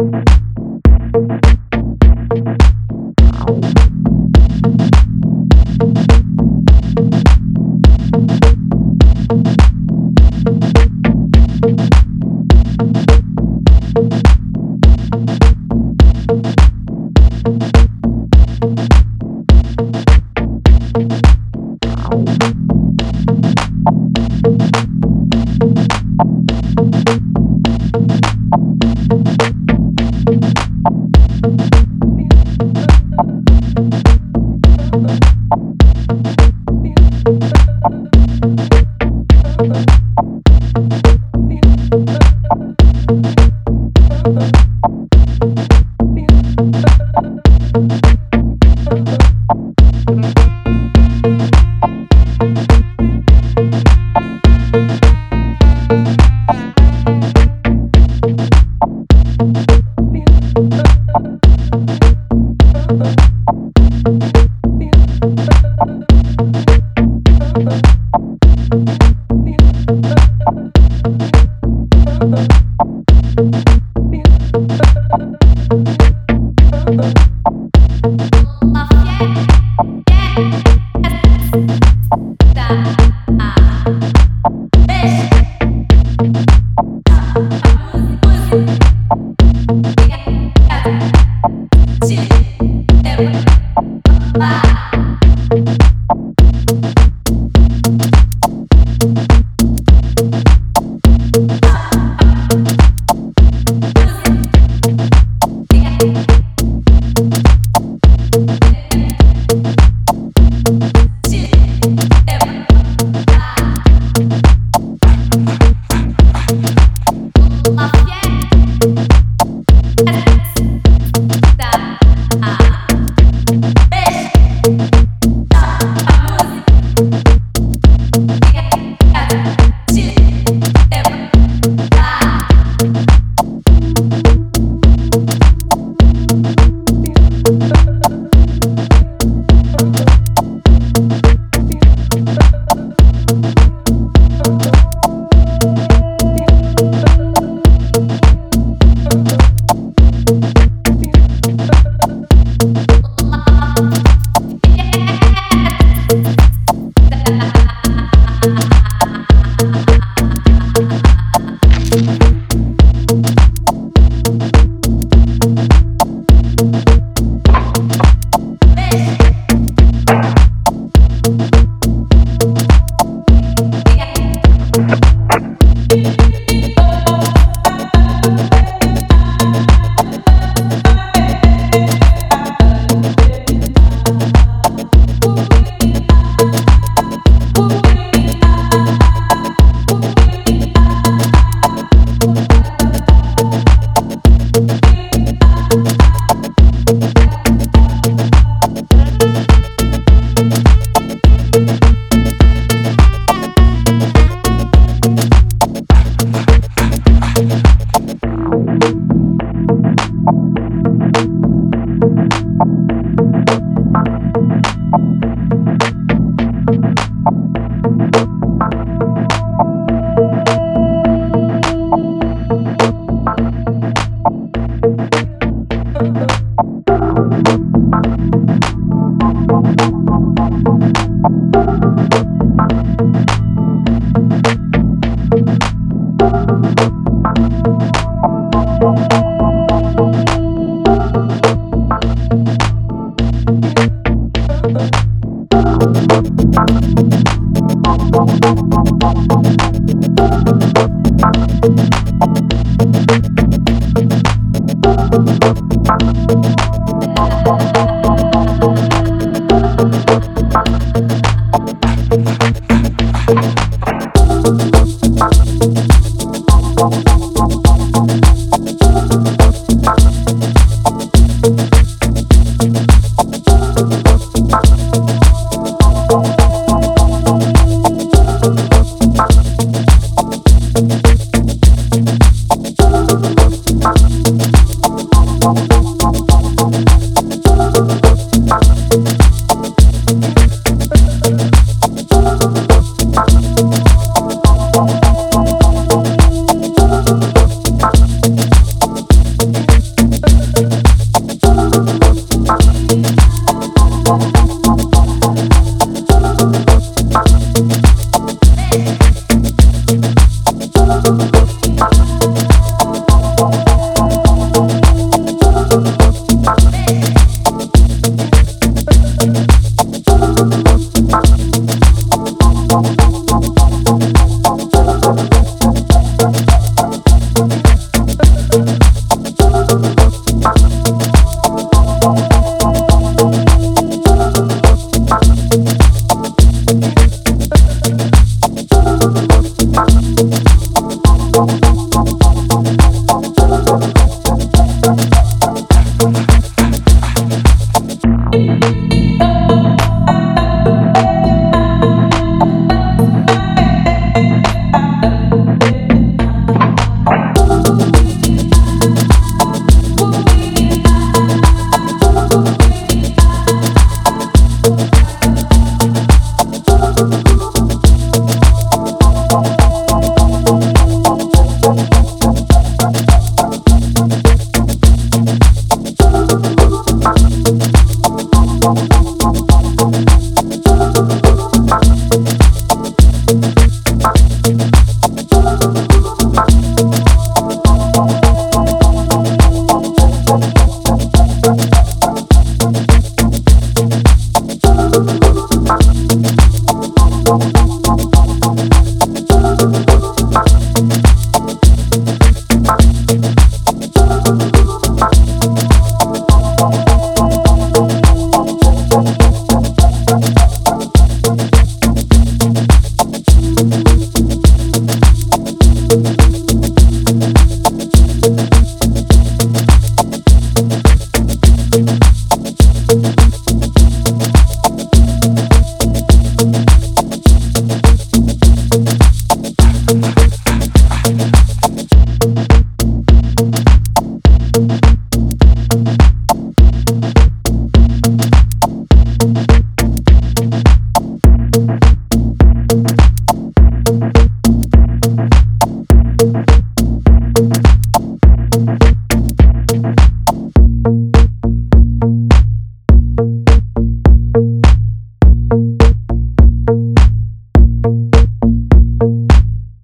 Thank Thank